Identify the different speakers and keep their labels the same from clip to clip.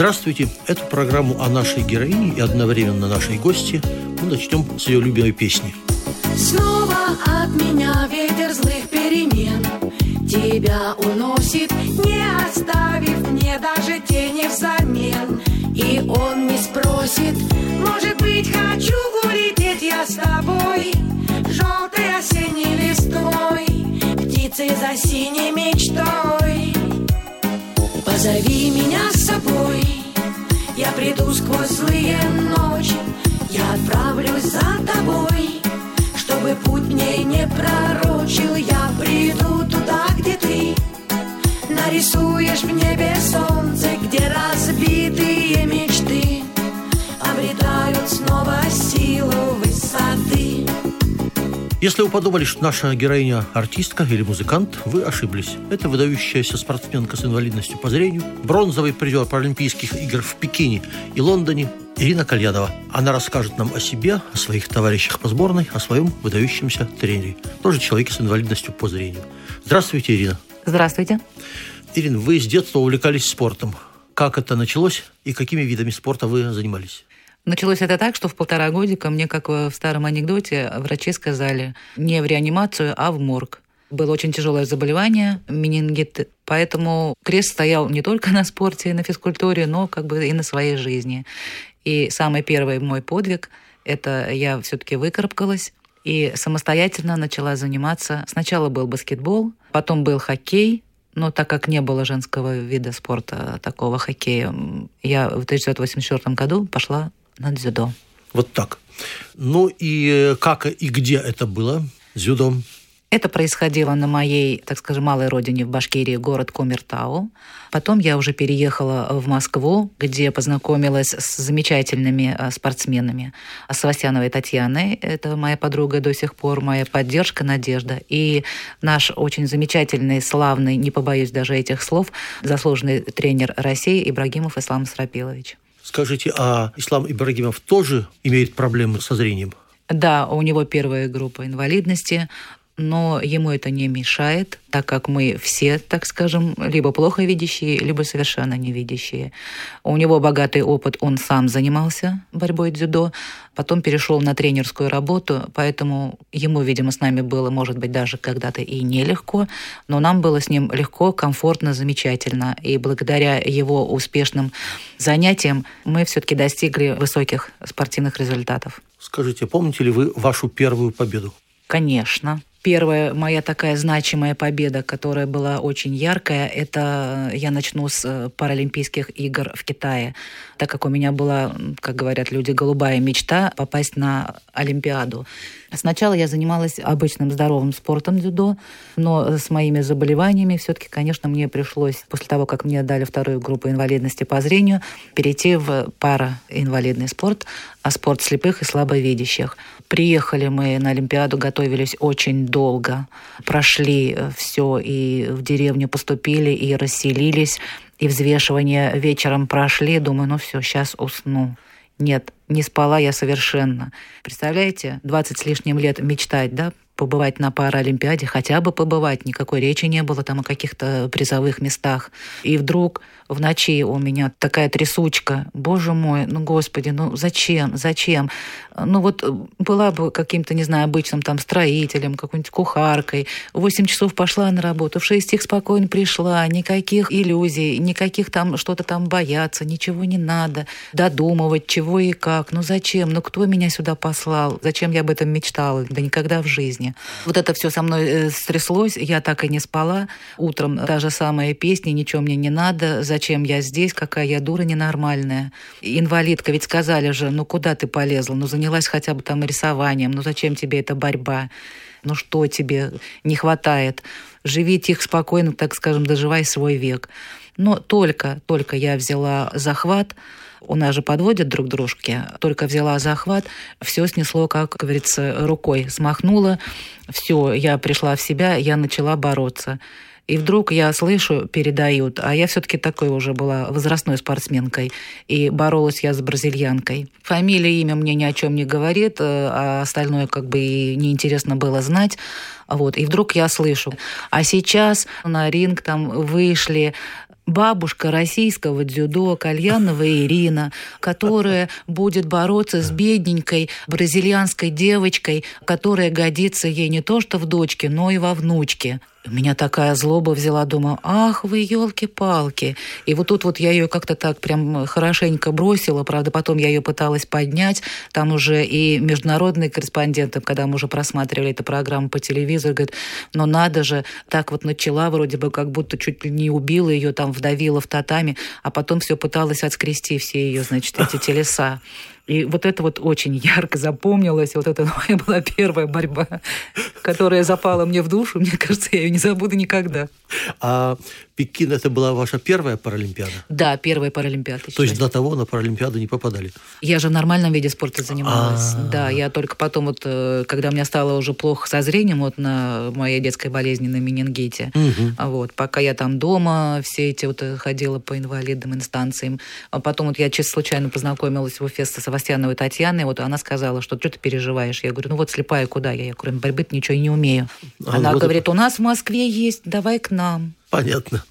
Speaker 1: Здравствуйте! Эту программу о нашей героине и одновременно нашей гости мы начнем с ее любимой песни.
Speaker 2: Снова от меня ветер злых перемен Тебя уносит, не оставив мне даже тени взамен И он не спросит, может быть, хочу улететь я с тобой Желтой осенней листвой, птицей за синей мечтой Позови меня с собой, я приду сквозь злые ночи Я отправлюсь за тобой, чтобы путь мне не пророчил. Я приду туда, где ты Нарисуешь в небе солнце, где разбитые
Speaker 1: Если вы подумали, что наша героиня артистка или музыкант, вы ошиблись. Это выдающаяся спортсменка с инвалидностью по зрению, бронзовый призер Паралимпийских игр в Пекине и Лондоне Ирина Кальянова. Она расскажет нам о себе, о своих товарищах по сборной, о своем выдающемся тренере. Тоже человеке с инвалидностью по зрению. Здравствуйте, Ирина.
Speaker 3: Здравствуйте.
Speaker 1: Ирина, вы с детства увлекались спортом. Как это началось и какими видами спорта вы занимались?
Speaker 3: Началось это так, что в полтора годика мне, как в старом анекдоте, врачи сказали не в реанимацию, а в морг. Было очень тяжелое заболевание, менингит, поэтому крест стоял не только на спорте и на физкультуре, но как бы и на своей жизни. И самый первый мой подвиг – это я все-таки выкарабкалась и самостоятельно начала заниматься. Сначала был баскетбол, потом был хоккей, но так как не было женского вида спорта такого хоккея, я в 1984 году пошла на дзюдо.
Speaker 1: Вот так. Ну и как и где это было? Дзюдо.
Speaker 3: Это происходило на моей, так скажем, малой родине в Башкирии, город Кумертау. Потом я уже переехала в Москву, где познакомилась с замечательными а, спортсменами. С Савастьяновой Татьяной, это моя подруга до сих пор, моя поддержка, надежда. И наш очень замечательный, славный, не побоюсь даже этих слов, заслуженный тренер России Ибрагимов Ислам Срапилович.
Speaker 1: Скажите, а Ислам Ибрагимов тоже имеет проблемы со зрением?
Speaker 3: Да, у него первая группа инвалидности, но ему это не мешает, так как мы все, так скажем, либо плохо видящие, либо совершенно невидящие. У него богатый опыт, он сам занимался борьбой дзюдо, потом перешел на тренерскую работу, поэтому ему, видимо, с нами было, может быть, даже когда-то и нелегко, но нам было с ним легко, комфортно, замечательно. И благодаря его успешным занятиям мы все-таки достигли высоких спортивных результатов.
Speaker 1: Скажите, помните ли вы вашу первую победу?
Speaker 3: Конечно. Первая моя такая значимая победа, которая была очень яркая, это я начну с э, Паралимпийских игр в Китае, так как у меня была, как говорят люди, голубая мечта попасть на Олимпиаду. Сначала я занималась обычным здоровым спортом дзюдо, но с моими заболеваниями все-таки, конечно, мне пришлось, после того, как мне дали вторую группу инвалидности по зрению, перейти в параинвалидный спорт, а спорт слепых и слабовидящих. Приехали мы на Олимпиаду, готовились очень долго, прошли все и в деревню поступили, и расселились, и взвешивание вечером прошли. Думаю, ну все, сейчас усну. Нет, не спала я совершенно. Представляете, 20 с лишним лет мечтать, да, побывать на Паралимпиаде, хотя бы побывать, никакой речи не было там о каких-то призовых местах. И вдруг в ночи у меня такая трясучка. Боже мой, ну господи, ну зачем, зачем? Ну вот была бы каким-то, не знаю, обычным там строителем, какой-нибудь кухаркой. В 8 часов пошла на работу, в 6 их спокойно пришла, никаких иллюзий, никаких там что-то там бояться, ничего не надо, додумывать, чего и как. Ну зачем? Ну кто меня сюда послал? Зачем я об этом мечтала? Да никогда в жизни. Вот это все со мной э, стряслось, я так и не спала. Утром та же самая песня, ничего мне не надо, зачем я здесь, какая я дура ненормальная. Инвалидка, ведь сказали же, ну куда ты полезла, ну занялась хотя бы там рисованием, ну зачем тебе эта борьба? Ну что тебе не хватает? Живи тихо, спокойно, так скажем, доживай свой век. Но только, только я взяла захват, у нас же подводят друг дружки. Только взяла захват, все снесло, как говорится, рукой. Смахнула, все, я пришла в себя, я начала бороться. И вдруг я слышу, передают, а я все-таки такой уже была возрастной спортсменкой, и боролась я с бразильянкой. Фамилия, имя мне ни о чем не говорит, э, а остальное как бы и неинтересно было знать. Вот. И вдруг я слышу, а сейчас на ринг там вышли бабушка российского дзюдо Кальянова Ирина, которая будет бороться с бедненькой бразильянской девочкой, которая годится ей не то что в дочке, но и во внучке. Меня такая злоба взяла, думаю, ах вы, елки-палки. И вот тут вот я ее как-то так прям хорошенько бросила, правда, потом я ее пыталась поднять, там уже и международные корреспонденты, когда мы уже просматривали эту программу по телевизору, говорят, ну надо же, так вот начала вроде бы, как будто чуть ли не убила ее, там вдавила в татами, а потом все пыталась отскрести все ее, значит, эти телеса. И вот это вот очень ярко запомнилось. Вот это моя была первая борьба, которая запала мне в душу. Мне кажется, я ее не забуду никогда.
Speaker 1: А Пекин это была ваша первая Паралимпиада?
Speaker 3: Да, первая Паралимпиада.
Speaker 1: То есть до того на Паралимпиаду не попадали?
Speaker 3: Я же в нормальном виде спорта занималась. А-а-а. Да, я только потом вот, э, когда у меня стало уже плохо со зрением, вот на моей детской болезни, на менингите, угу. вот, пока я там дома все эти вот э, ходила по инвалидным инстанциям, а потом вот я чисто случайно познакомилась в Уфе с Савастьяновой Татьяной, вот она сказала, что что ты переживаешь? Я говорю, ну вот слепая куда я? Я кроме борьбы ничего не умею. А она вот говорит, у нас в Москве есть, давай к нам.
Speaker 1: Понятно.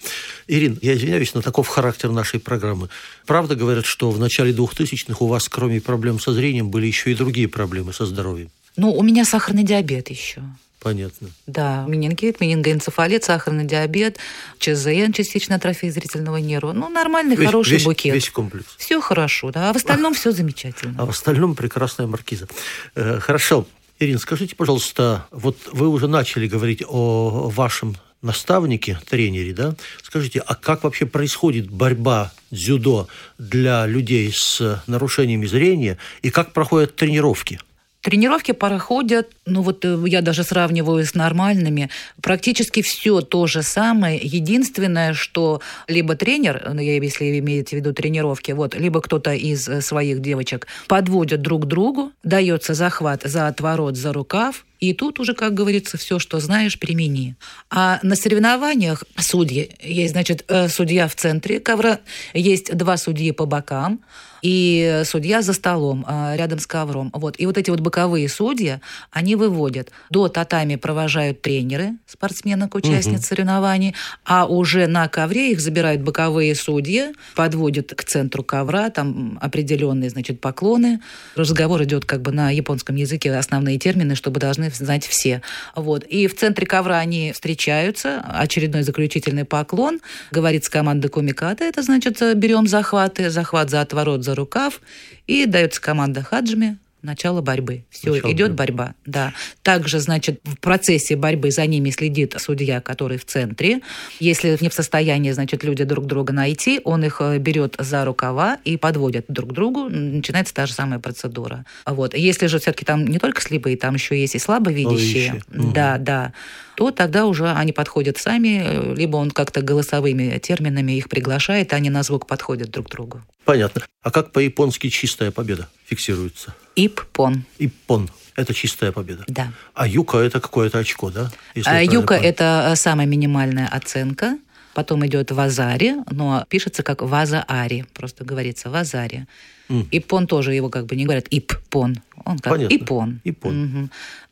Speaker 1: Ирин, я извиняюсь, но таков характер нашей программы. Правда говорят, что в начале 2000-х у вас, кроме проблем со зрением, были еще и другие проблемы со здоровьем?
Speaker 3: Ну, у меня сахарный диабет еще.
Speaker 1: Понятно.
Speaker 3: Да, менингит, менингоэнцефалит, сахарный диабет, ЧЗН, частичная атрофия зрительного нерва. Ну, нормальный,
Speaker 1: весь,
Speaker 3: хороший
Speaker 1: весь,
Speaker 3: букет.
Speaker 1: Весь комплекс.
Speaker 3: Все хорошо, да. А в остальном все замечательно.
Speaker 1: А в остальном прекрасная маркиза. Э, хорошо. Ирина, скажите, пожалуйста, вот вы уже начали говорить о вашем наставники, тренере, да, скажите, а как вообще происходит борьба дзюдо для людей с нарушениями зрения и как проходят тренировки?
Speaker 3: Тренировки проходят, ну вот э, я даже сравниваю с нормальными, практически все то же самое. Единственное, что либо тренер, ну, если имеете в виду тренировки, вот, либо кто-то из э, своих девочек подводят друг другу, дается захват за отворот, за рукав, и тут уже, как говорится, все, что знаешь, примени. А на соревнованиях судьи, есть, значит, э, судья в центре ковра, есть два судьи по бокам, и судья за столом, а, рядом с ковром. Вот. И вот эти вот боковые судьи, они выводят. До татами провожают тренеры, спортсменок, участниц угу. соревнований, а уже на ковре их забирают боковые судьи, подводят к центру ковра, там определенные, значит, поклоны. Разговор идет как бы на японском языке, основные термины, чтобы должны знать все. Вот. И в центре ковра они встречаются, очередной заключительный поклон, говорит с командой Кумиката, это значит, берем захваты, захват за отворот, за рукав, и дается команда Хаджми, начало борьбы. Все, начало идет борьбы. борьба. Да. Также, значит, в процессе борьбы за ними следит судья, который в центре. Если не в состоянии, значит, люди друг друга найти, он их э, берет за рукава и подводит друг к другу. Начинается та же самая процедура. Вот. Если же все-таки там не только слепые, там еще есть и слабовидящие. Да, угу. да то тогда уже они подходят сами, либо он как-то голосовыми терминами их приглашает, а они на звук подходят друг к другу.
Speaker 1: Понятно. А как по-японски чистая победа фиксируется?
Speaker 3: Иппон.
Speaker 1: Иппон. Это чистая победа.
Speaker 3: Да.
Speaker 1: А юка это какое-то очко, да?
Speaker 3: Если а юка это самая минимальная оценка. Потом идет вазари, но пишется как ваза-ари. Просто говорится вазари. Mm. Ипон тоже его как бы не говорят иппон. Он как Понятно. ипон.
Speaker 1: ипон. Угу.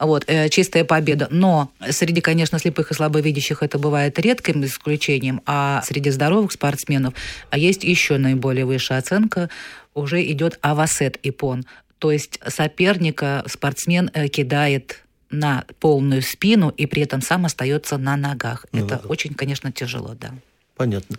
Speaker 3: Вот, э, чистая победа. Но среди, конечно, слепых и слабовидящих это бывает редким исключением, а среди здоровых спортсменов а есть еще наиболее высшая оценка, уже идет авасет ипон. То есть соперника спортсмен э, кидает на полную спину и при этом сам остается на ногах. Ну, Это да. очень, конечно, тяжело, да.
Speaker 1: Понятно.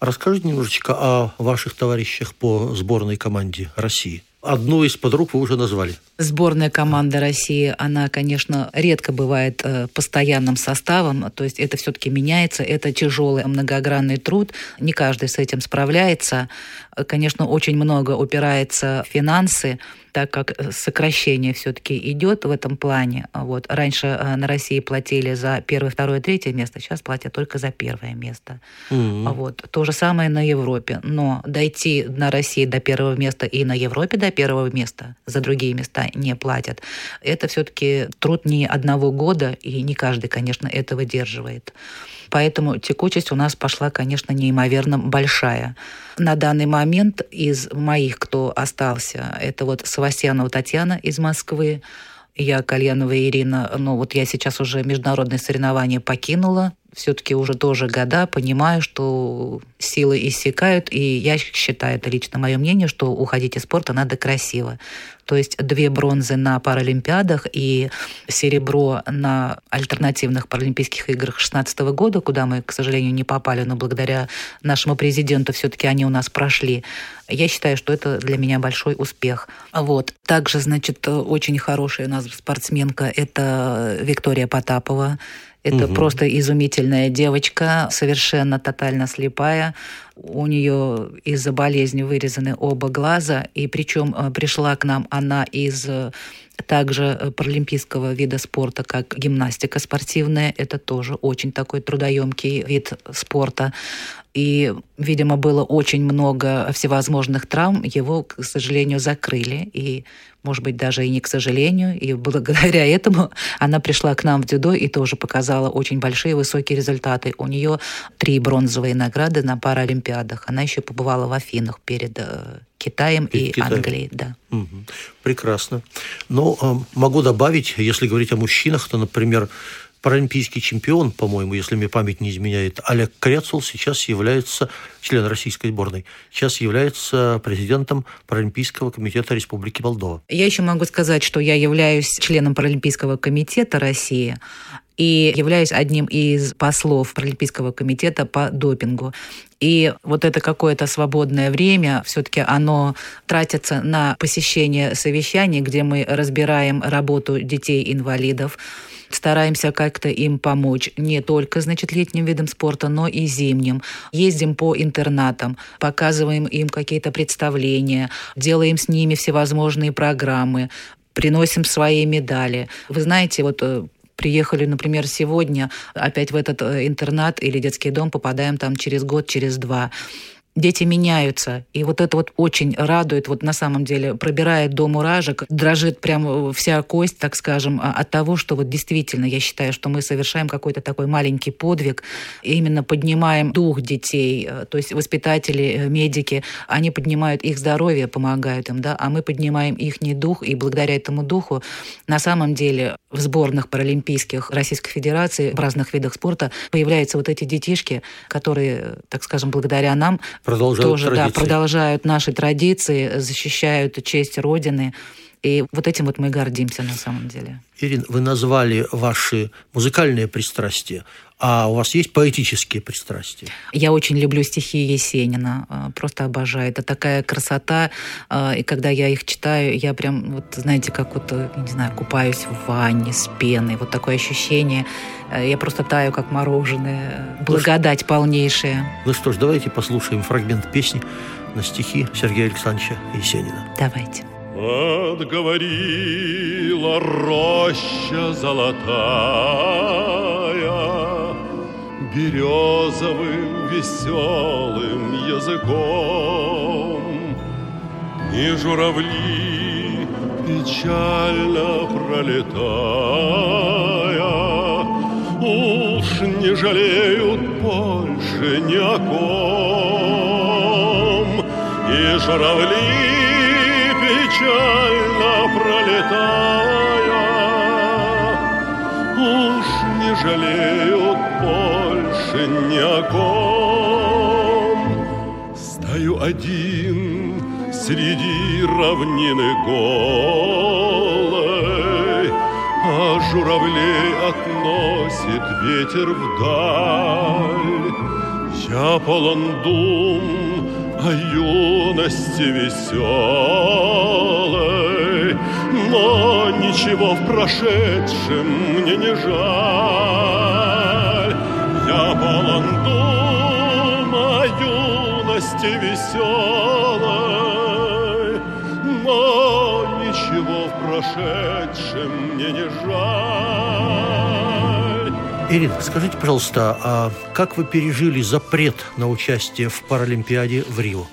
Speaker 1: Расскажите немножечко о ваших товарищах по сборной команде России. Одну из подруг вы уже назвали.
Speaker 3: Сборная команда России, она, конечно, редко бывает э, постоянным составом, то есть это все-таки меняется, это тяжелый многогранный труд, не каждый с этим справляется. Конечно, очень много упирается в финансы, так как сокращение все-таки идет в этом плане. Вот. Раньше э, на России платили за первое, второе, третье место, сейчас платят только за первое место. Mm-hmm. Вот. То же самое на Европе. Но дойти на России до первого места и на Европе до первого места за другие места не платят. Это все-таки труд не одного года, и не каждый, конечно, это выдерживает. Поэтому текучесть у нас пошла, конечно, неимоверно большая. На данный момент из моих, кто остался, это вот Савастьянова Татьяна из Москвы, я Кальянова Ирина, ну вот я сейчас уже международные соревнования покинула, все-таки уже тоже года понимаю, что силы иссякают, и я считаю, это лично мое мнение, что уходить из спорта надо красиво. То есть две бронзы на Паралимпиадах и серебро на альтернативных Паралимпийских играх 2016 года, куда мы, к сожалению, не попали, но благодаря нашему президенту все-таки они у нас прошли. Я считаю, что это для меня большой успех. Вот. Также, значит, очень хорошая у нас спортсменка – это Виктория Потапова. Это угу. просто изумительная девочка, совершенно тотально слепая. У нее из-за болезни вырезаны оба глаза, и причем э, пришла к нам она из э, также э, паралимпийского вида спорта, как гимнастика спортивная. Это тоже очень такой трудоемкий вид спорта и, видимо, было очень много всевозможных травм, его, к сожалению, закрыли. И, может быть, даже и не к сожалению. И благодаря этому она пришла к нам в дзюдо и тоже показала очень большие высокие результаты. У нее три бронзовые награды на Паралимпиадах. Она еще побывала в Афинах перед э, Китаем перед и Китаем. Англией. Да.
Speaker 1: Угу. Прекрасно. Но э, могу добавить, если говорить о мужчинах, то, например, паралимпийский чемпион, по-моему, если мне память не изменяет, Олег Крецул сейчас является, член российской сборной, сейчас является президентом Паралимпийского комитета Республики Молдова.
Speaker 3: Я еще могу сказать, что я являюсь членом Паралимпийского комитета России, и являюсь одним из послов Паралимпийского комитета по допингу. И вот это какое-то свободное время, все-таки оно тратится на посещение совещаний, где мы разбираем работу детей-инвалидов, стараемся как-то им помочь не только, значит, летним видом спорта, но и зимним. Ездим по интернатам, показываем им какие-то представления, делаем с ними всевозможные программы, приносим свои медали. Вы знаете, вот э, приехали, например, сегодня опять в этот э, интернат или детский дом, попадаем там через год, через два дети меняются. И вот это вот очень радует, вот на самом деле пробирает до муражек, дрожит прям вся кость, так скажем, а, от того, что вот действительно я считаю, что мы совершаем какой-то такой маленький подвиг, именно поднимаем дух детей, э, то есть воспитатели, э, медики, они поднимают их здоровье, помогают им, да, а мы поднимаем их не дух, и благодаря этому духу на самом деле в сборных паралимпийских Российской Федерации в разных видах спорта появляются вот эти детишки, которые, так скажем, благодаря нам
Speaker 1: продолжают
Speaker 3: тоже
Speaker 1: традиции.
Speaker 3: Да, продолжают наши традиции, защищают честь Родины. И вот этим вот мы гордимся на самом деле.
Speaker 1: Ирин, вы назвали ваши музыкальные пристрастия, а у вас есть поэтические пристрастия?
Speaker 3: Я очень люблю стихи Есенина, а, просто обожаю. Это такая красота, а, и когда я их читаю, я прям, вот знаете, как вот, э, не знаю, купаюсь в ванне с пеной, вот такое ощущение. Э, я просто таю, как мороженое. Благодать ну, полнейшая.
Speaker 1: Ну что ж, давайте послушаем фрагмент песни на стихи Сергея Александровича Есенина.
Speaker 3: Давайте.
Speaker 4: Отговорила роща золотая Березовым веселым языком. И журавли печально пролетая Уж не жалеют больше ни о ком. И журавли печально пролетая, не жалеют больше ни о ком. Стою один среди равнины голой, а журавлей относит ветер вдаль. Я полон дум, о юности веселой, но ничего в прошедшем мне не жаль. Я полон дум о юности веселой, но прошедшем мне не жаль.
Speaker 1: Ирина, скажите, пожалуйста, а как вы пережили запрет на участие в Паралимпиаде в Рио?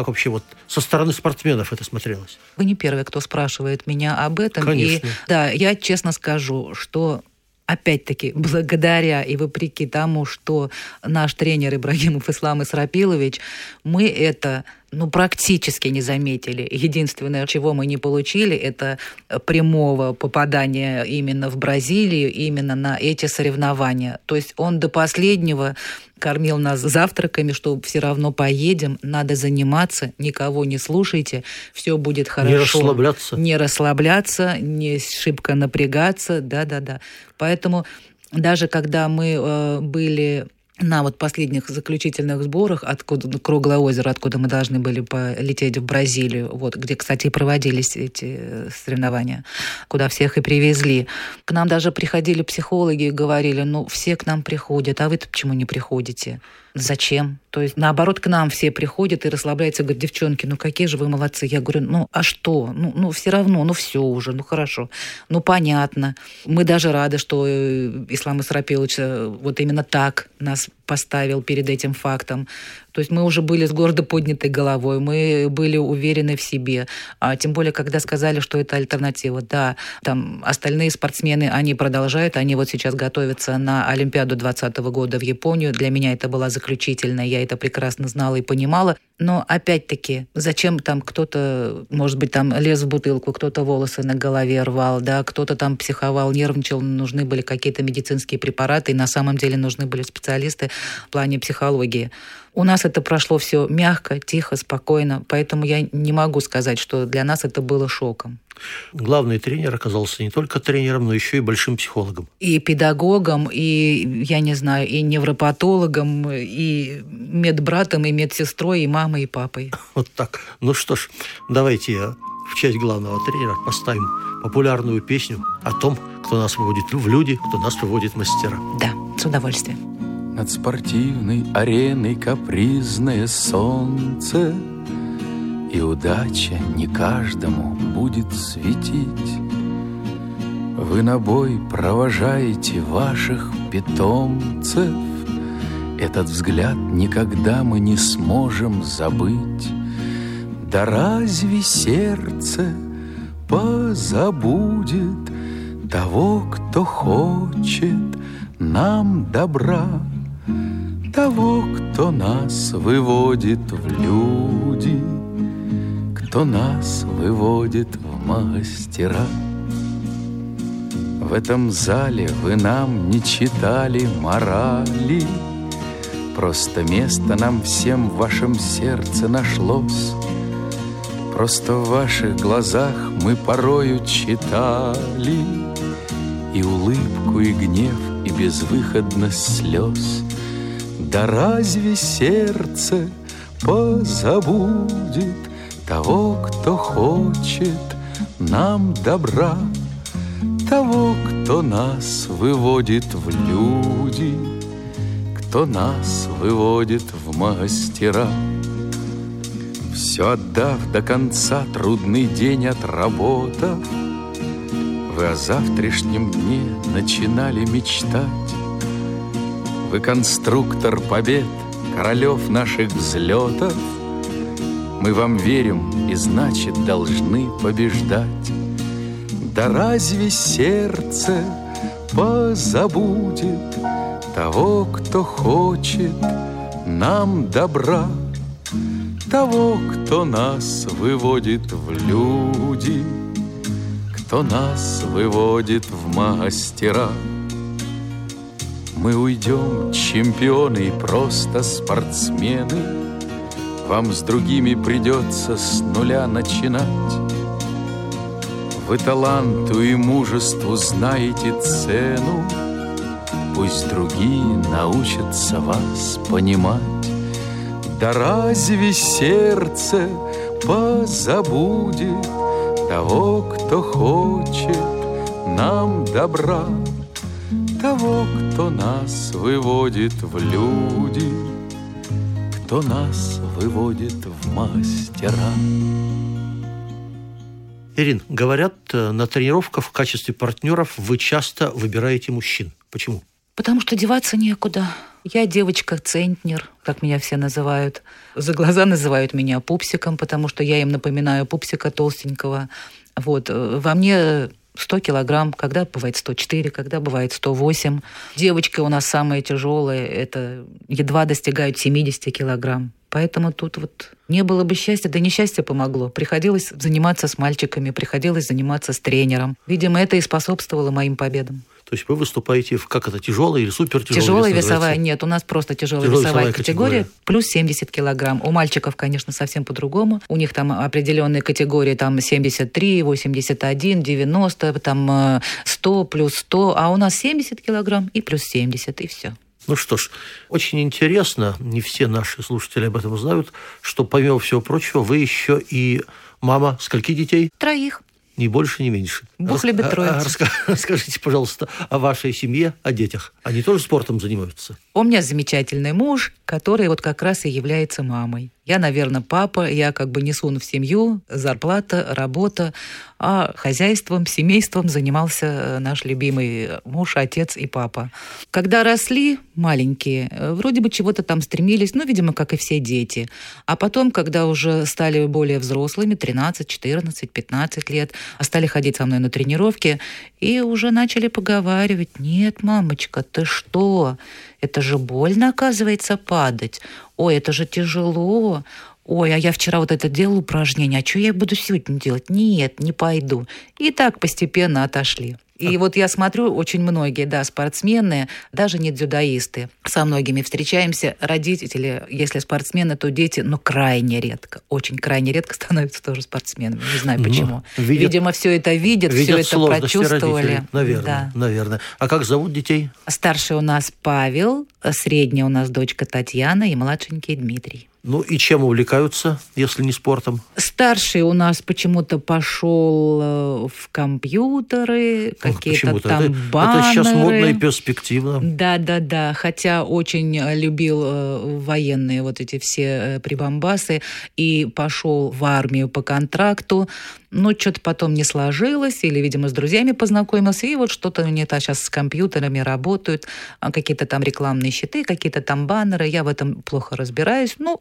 Speaker 1: Как вообще вот со стороны спортсменов это смотрелось?
Speaker 3: Вы не первый, кто спрашивает меня об этом.
Speaker 1: Конечно.
Speaker 3: И да, я честно скажу, что опять-таки, благодаря и вопреки тому, что наш тренер Ибрагимов Ислам Исрапилович, мы это ну, практически не заметили. Единственное, чего мы не получили, это прямого попадания именно в Бразилию, именно на эти соревнования. То есть он до последнего кормил нас завтраками, что все равно поедем, надо заниматься, никого не слушайте, все будет хорошо.
Speaker 1: Не расслабляться.
Speaker 3: Не расслабляться, не шибко напрягаться, да-да-да. Поэтому даже когда мы э, были на вот последних заключительных сборах, откуда ну, Круглое озеро, откуда мы должны были полететь в Бразилию, вот, где, кстати, и проводились эти э, соревнования, куда всех и привезли. К нам даже приходили психологи и говорили, ну, все к нам приходят, а вы-то почему не приходите? Зачем? То есть, наоборот, к нам все приходят и расслабляются, говорят, девчонки, ну какие же вы молодцы. Я говорю, ну а что? Ну, ну все равно, ну все уже, ну хорошо. Ну понятно. Мы даже рады, что э, Ислам Исрапилович э, вот именно так нас поставил перед этим фактом. То есть мы уже были с гордо поднятой головой, мы были уверены в себе. А тем более, когда сказали, что это альтернатива. Да, там остальные спортсмены, они продолжают, они вот сейчас готовятся на Олимпиаду 2020 года в Японию. Для меня это была заключительная, я это прекрасно знала и понимала. Но опять-таки, зачем там кто-то, может быть, там лез в бутылку, кто-то волосы на голове рвал, да, кто-то там психовал, нервничал, нужны были какие-то медицинские препараты, и на самом деле нужны были специалисты в плане психологии. У нас это прошло все мягко, тихо, спокойно, поэтому я не могу сказать, что для нас это было шоком.
Speaker 1: Главный тренер оказался не только тренером, но еще и большим психологом.
Speaker 3: И педагогом, и, я не знаю, и невропатологом, и медбратом, и медсестрой, и мамой, и папой.
Speaker 1: Вот так. Ну что ж, давайте я в честь главного тренера поставим популярную песню о том, кто нас выводит в люди, кто нас выводит в мастера.
Speaker 3: Да, с удовольствием.
Speaker 5: Над спортивной ареной капризное солнце. И удача не каждому будет светить. Вы на бой провожаете ваших питомцев. Этот взгляд никогда мы не сможем забыть. Да разве сердце позабудет Того, кто хочет нам добра? Того, кто нас выводит в люди, кто нас выводит в мастера. В этом зале вы нам не читали морали, Просто место нам всем в вашем сердце нашлось. Просто в ваших глазах мы порою читали И улыбку, и гнев, и безвыходность слез — да разве сердце позабудет Того, кто хочет нам добра, Того, кто нас выводит в люди, Кто нас выводит в мастера. Все отдав до конца трудный день отработав, Вы о завтрашнем дне начинали мечтать, вы конструктор побед, королев наших взлетов. Мы вам верим и, значит, должны побеждать. Да разве сердце позабудет Того, кто хочет нам добра, Того, кто нас выводит в люди, Кто нас выводит в мастера. Мы уйдем, чемпионы и просто спортсмены. Вам с другими придется с нуля начинать. Вы таланту и мужеству знаете цену, Пусть другие научатся вас понимать. Да разве сердце позабудет Того, кто хочет нам добра? Того, кто нас выводит в люди, кто нас выводит в мастера.
Speaker 1: Ирин, говорят, э, на тренировках в качестве партнеров вы часто выбираете мужчин. Почему?
Speaker 3: Потому что деваться некуда. Я девочка-центнер, как меня все называют. За глаза называют меня пупсиком, потому что я им напоминаю пупсика толстенького. Вот. э, Во мне 100 килограмм, когда бывает 104, когда бывает 108. Девочки у нас самые тяжелые, это едва достигают 70 килограмм. Поэтому тут вот не было бы счастья, да несчастье помогло. Приходилось заниматься с мальчиками, приходилось заниматься с тренером. Видимо, это и способствовало моим победам.
Speaker 1: То есть вы выступаете в, как это, тяжелая или супер тяжелая?
Speaker 3: Тяжелая весовая нет, у нас просто тяжелая,
Speaker 1: Тяжелая
Speaker 3: весовая
Speaker 1: весовая
Speaker 3: категория,
Speaker 1: категория.
Speaker 3: плюс 70 килограмм. У мальчиков, конечно, совсем по-другому. У них там определенные категории, там 73, 81, 90, там э, 100 плюс 100, а у нас 70 килограмм и плюс 70, и все.
Speaker 1: Ну что ж, очень интересно, не все наши слушатели об этом знают, что помимо всего прочего вы еще и мама скольки детей?
Speaker 3: Троих.
Speaker 1: Ни больше, ни меньше.
Speaker 3: Бог любит
Speaker 1: а-
Speaker 3: троицу.
Speaker 1: а раска- Расскажите, пожалуйста, о вашей семье, о детях. Они тоже спортом занимаются?
Speaker 3: У меня замечательный муж, который вот как раз и является мамой. Я, наверное, папа, я как бы несу в семью, зарплата, работа, а хозяйством, семейством занимался э, наш любимый муж, отец и папа. Когда росли маленькие, э, вроде бы чего-то там стремились, ну, видимо, как и все дети. А потом, когда уже стали более взрослыми, 13, 14, 15 лет, а стали ходить со мной на тренировки, и уже начали поговаривать, нет, мамочка, ты что? Это же больно, оказывается, падать. Ой, это же тяжело. Ой, а я вчера вот это делал упражнение, а что я буду сегодня делать? Нет, не пойду. И так постепенно отошли. И вот я смотрю, очень многие, да, спортсмены, даже не дзюдоисты, со многими встречаемся, родители, если спортсмены, то дети, но крайне редко, очень крайне редко становятся тоже спортсменами. Не знаю
Speaker 1: Ну,
Speaker 3: почему.
Speaker 1: видят-
Speaker 3: Видимо, все это видят, все
Speaker 1: Видят
Speaker 3: это
Speaker 1: сложности
Speaker 3: прочувствовали.
Speaker 1: родителей. Наверное,
Speaker 3: Да.
Speaker 1: наверное. А как зовут детей?
Speaker 3: Старший у нас Павел, средняя у нас дочка Татьяна и младшенький Дмитрий.
Speaker 1: Ну и чем увлекаются, если не спортом?
Speaker 3: Старший у нас почему-то пошел э, в компьютеры, какие-то там
Speaker 1: это,
Speaker 3: баннеры.
Speaker 1: это сейчас модно и перспективно.
Speaker 3: Да, да, да. Хотя очень э, любил э, военные вот эти все прибамбасы и пошел в армию по контракту. Но что-то потом не сложилось, или, видимо, с друзьями познакомился, и вот что-то не так сейчас с компьютерами работают, а какие-то там рекламные щиты, какие-то там баннеры, я в этом плохо разбираюсь. Ну,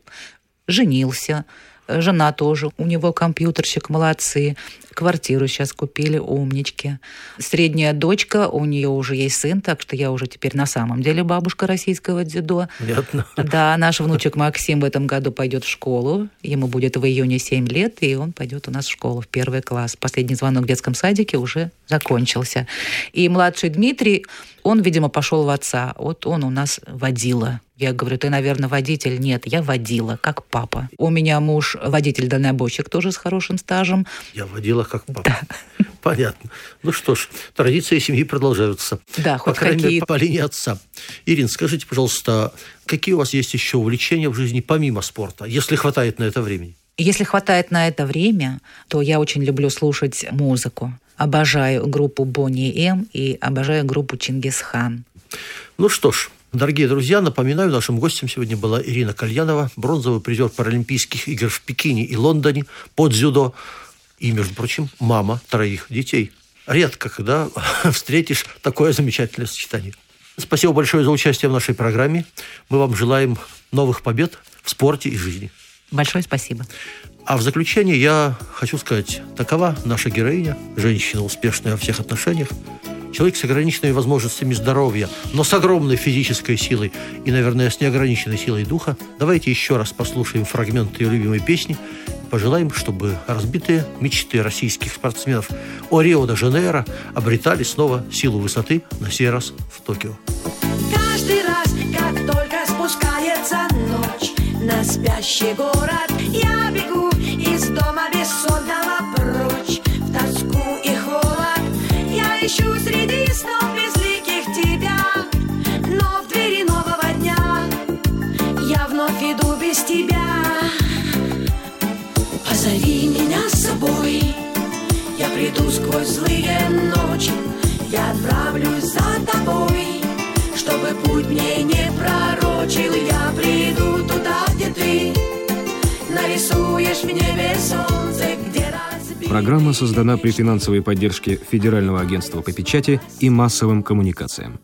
Speaker 3: женился, жена тоже, у него компьютерщик, молодцы. Квартиру сейчас купили, умнички. Средняя дочка, у нее уже есть сын, так что я уже теперь на самом деле бабушка российского дзюдо.
Speaker 1: Понятно.
Speaker 3: Да, наш внучек Максим в этом году пойдет в школу. Ему будет в июне 7 лет, и он пойдет у нас в школу, в первый класс. Последний звонок в детском садике уже закончился. И младший Дмитрий, он, видимо, пошел в отца. Вот он у нас водила. Я говорю, ты, наверное, водитель. Нет, я водила, как папа. У меня муж водитель-дальнобойщик, тоже с хорошим стажем.
Speaker 1: Я водила как папа. Понятно. Ну что ж, традиции семьи продолжаются.
Speaker 3: Да,
Speaker 1: По
Speaker 3: хоть
Speaker 1: крайней мере, по линии отца. Ирин, скажите, пожалуйста, какие у вас есть еще увлечения в жизни помимо спорта, если хватает на это времени?
Speaker 3: Если хватает на это время, то я очень люблю слушать музыку. Обожаю группу Бонни М и обожаю группу Чингисхан.
Speaker 1: Ну что ж, дорогие друзья, напоминаю, нашим гостем сегодня была Ирина Кальянова, бронзовый призер Паралимпийских игр в Пекине и Лондоне под дзюдо. И, между прочим, мама троих детей. Редко, когда встретишь такое замечательное сочетание. Спасибо большое за участие в нашей программе. Мы вам желаем новых побед в спорте и жизни.
Speaker 3: Большое спасибо.
Speaker 1: А в заключение я хочу сказать, такова наша героиня, женщина успешная во всех отношениях, человек с ограниченными возможностями здоровья, но с огромной физической силой и, наверное, с неограниченной силой духа. Давайте еще раз послушаем фрагмент ее любимой песни пожелаем, чтобы разбитые мечты российских спортсменов о Рио-де-Жанейро обретали снова силу высоты, на сей раз в Токио.
Speaker 2: Каждый раз, как только спускается ночь на спящий город, я бегу из дома бессонного прочь в тоску и холод. Я ищу среди снов безликих тебя, но в двери нового дня я вновь иду без тебя. Я приду сквозь злые ночи, я отправлюсь за тобой, чтобы путь мне не пророчил. Я приду туда, где ты нарисуешь в небе солнце, где
Speaker 6: Программа создана при финансовой поддержке Федерального агентства по печати и массовым коммуникациям.